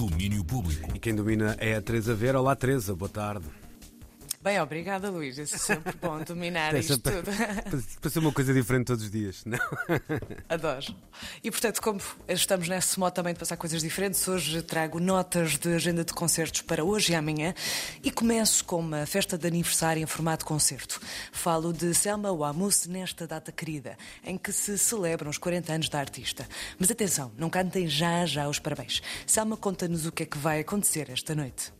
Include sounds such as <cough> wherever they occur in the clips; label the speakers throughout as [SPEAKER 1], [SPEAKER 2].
[SPEAKER 1] Domínio Público.
[SPEAKER 2] E quem domina é a Teresa Vera. Olá, Teresa, boa tarde.
[SPEAKER 3] Bem, obrigada, Luís. É sempre bom dominar isto
[SPEAKER 2] sempre-
[SPEAKER 3] tudo. <laughs>
[SPEAKER 2] Para ser uma coisa diferente todos os dias, não? <laughs>
[SPEAKER 3] Adoro. E, portanto, como estamos nesse modo também de passar coisas diferentes, hoje trago notas de agenda de concertos para hoje e amanhã e começo com uma festa de aniversário em formato concerto. Falo de Selma Wamus nesta data querida, em que se celebram os 40 anos da artista. Mas atenção, não cantem já já os parabéns. Selma conta-nos o que é que vai acontecer esta noite.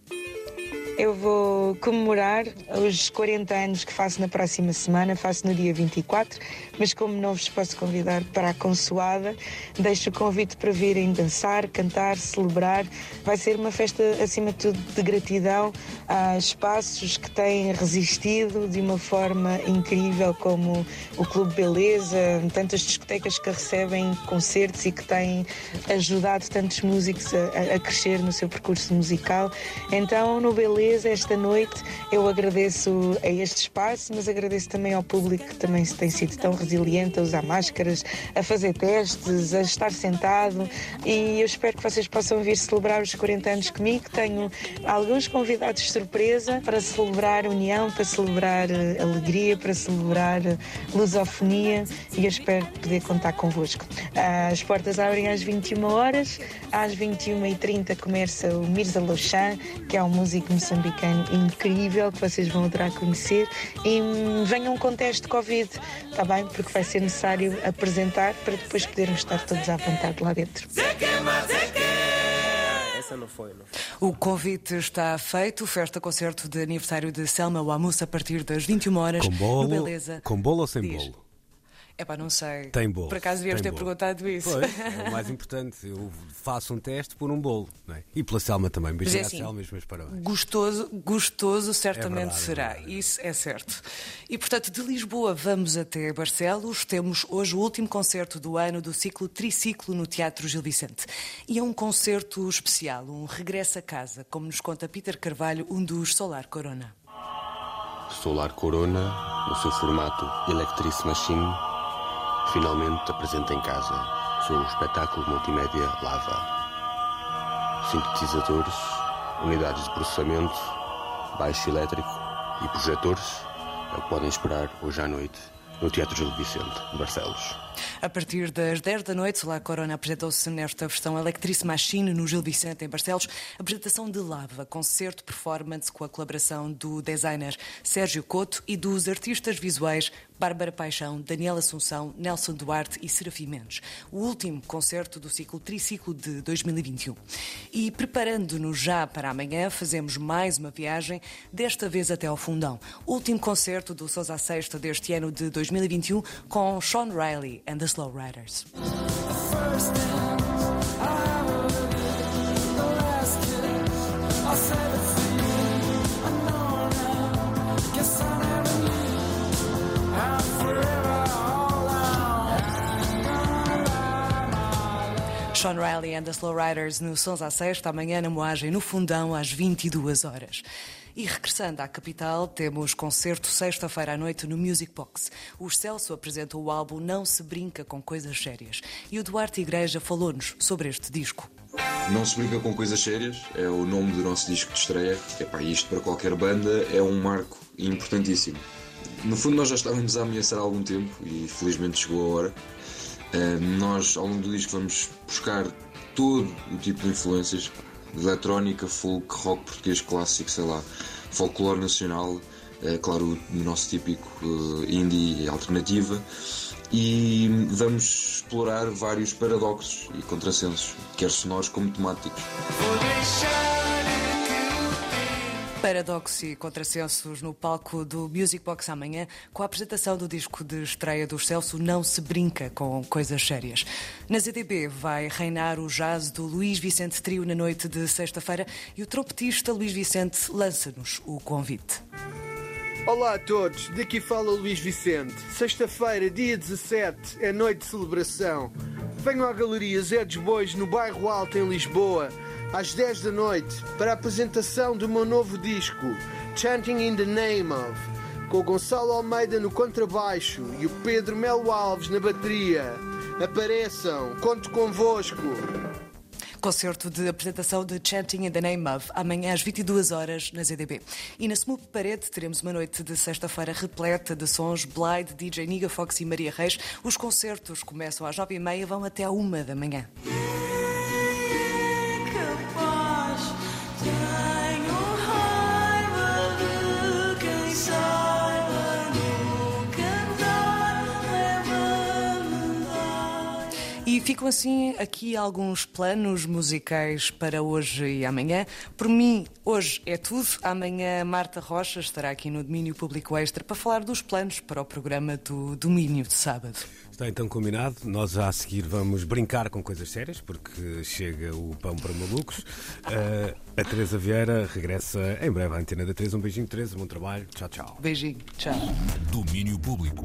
[SPEAKER 4] Eu vou comemorar os 40 anos que faço na próxima semana, faço no dia 24, mas como não vos posso convidar para a consoada, deixo o convite para virem dançar, cantar, celebrar. Vai ser uma festa, acima de tudo, de gratidão a espaços que têm resistido de uma forma incrível, como o Clube Beleza, tantas discotecas que recebem concertos e que têm ajudado tantos músicos a, a- crescer no seu percurso musical. Então, no Beleza, esta noite, eu agradeço a este espaço, mas agradeço também ao público que também tem sido tão resiliente a usar máscaras, a fazer testes, a estar sentado. E eu espero que vocês possam vir celebrar os 40 anos comigo. Tenho alguns convidados surpresa para celebrar união, para celebrar eh, alegria, para celebrar eh, lusofonia e eu espero poder contar convosco. Ah, As portas abrem às 21 horas, às 21h30 começa o Mirza Lochan, que é um músico moçambicano incrível que vocês vão adorar conhecer. E hum, venham com teste de Covid, está bem? Porque vai ser necessário apresentar para depois podermos estar todos à vontade lá dentro.
[SPEAKER 5] Essa não foi, não foi.
[SPEAKER 3] O convite está feito, festa-concerto de aniversário de Selma Wamus a partir das 21 horas
[SPEAKER 2] Com bolo,
[SPEAKER 3] no Beleza.
[SPEAKER 2] com bolo ou sem
[SPEAKER 3] Diz.
[SPEAKER 2] bolo?
[SPEAKER 3] É pá, não sei.
[SPEAKER 2] Tem bolo.
[SPEAKER 3] Por acaso devíamos ter
[SPEAKER 2] bolo.
[SPEAKER 3] perguntado isso.
[SPEAKER 2] Pois, é o <laughs> mais importante. Eu faço um teste por um bolo. Não é? E pela Selma também.
[SPEAKER 3] Mas é
[SPEAKER 2] Beijinho à
[SPEAKER 3] assim,
[SPEAKER 2] Selma e os meus parabéns.
[SPEAKER 3] Gostoso, gostoso certamente
[SPEAKER 2] É verdade, é
[SPEAKER 3] será.
[SPEAKER 2] verdade.
[SPEAKER 3] Isso é certo. E portanto, de Lisboa vamos até Barcelos. Temos hoje o último concerto do ano do ciclo Triciclo no Teatro Gil Vicente. E é um concerto especial, um regresso a casa, como nos conta Peter Carvalho, um dos Solar Corona.
[SPEAKER 6] Solar Corona, no seu formato Electric Machine, finalmente apresenta em casa seu espetáculo multimédia Lava. Sintetizadores, unidades de processamento, baixo elétrico e projetores é o que podem esperar hoje à noite no Teatro Gil Vicente, de Barcelos.
[SPEAKER 3] A partir das 10 da noite, Solar Corona apresentou-se nesta versão Electric Machine no Gil Vicente, em Barcelos. Apresentação de Lava, concerto performance com a colaboração do designer Sérgio Couto e dos artistas visuais Bárbara Paixão, Daniela Assunção, Nelson Duarte e Serafim Mendes. O último concerto do ciclo Triciclo de 2021. E preparando-nos já para amanhã, fazemos mais uma viagem, desta vez até ao Fundão. Último concerto do Sousa Sexta deste ano de 2021 com Sean Riley and the Slow Riders. Sean Riley and the Slow Riders no Sons à Sexta, amanhã na Moagem, no Fundão, às 22 horas. E regressando à capital, temos concerto sexta-feira à noite no Music Box. O Celso apresenta o álbum Não Se Brinca com Coisas Sérias. E o Duarte Igreja falou-nos sobre este disco.
[SPEAKER 7] Não se brinca com coisas sérias, é o nome do nosso disco de estreia. Epá, isto para qualquer banda é um marco importantíssimo. No fundo, nós já estávamos a ameaçar há algum tempo e felizmente chegou a hora. Eh, nós, ao longo do disco, vamos buscar todo o tipo de influências: eletrónica, folk, rock português clássico, sei lá, folclore nacional, eh, claro, o nosso típico eh, indie alternativa. E vamos explorar vários paradoxos e contrassensos, quer sonoros como temáticos.
[SPEAKER 3] Paradoxo e contrassensos no palco do Music Box amanhã, com a apresentação do disco de estreia do Celso Não Se Brinca com Coisas Sérias. Na ZDB vai reinar o jazz do Luís Vicente Trio na noite de sexta-feira e o trompetista Luís Vicente lança-nos o convite.
[SPEAKER 8] Olá a todos, daqui fala Luís Vicente. Sexta-feira, dia 17, é noite de celebração. Venham à Galeria Zé dos Bois, no bairro Alto, em Lisboa, às 10 da noite, para a apresentação do meu novo disco, Chanting in the Name of, com o Gonçalo Almeida no contrabaixo e o Pedro Melo Alves na bateria. Apareçam, conto convosco.
[SPEAKER 3] Concerto de apresentação de Chanting in the Name of, amanhã às 22 horas na ZDB. E na Smoop Parede teremos uma noite de sexta-feira repleta de sons Blade, DJ Niga Fox e Maria Reis. Os concertos começam às 9h30 e vão até à 1 da manhã. E ficam assim aqui alguns planos musicais para hoje e amanhã. Por mim, hoje é tudo. Amanhã, Marta Rocha estará aqui no Domínio Público Extra para falar dos planos para o programa do Domínio de sábado.
[SPEAKER 2] Está então combinado. Nós já a seguir vamos brincar com coisas sérias, porque chega o pão para malucos. Uh, <laughs> a Teresa Vieira regressa em breve à antena da Teresa. Um beijinho, Teresa. Bom trabalho. Tchau, tchau.
[SPEAKER 3] Beijinho. Tchau.
[SPEAKER 1] Domínio Público.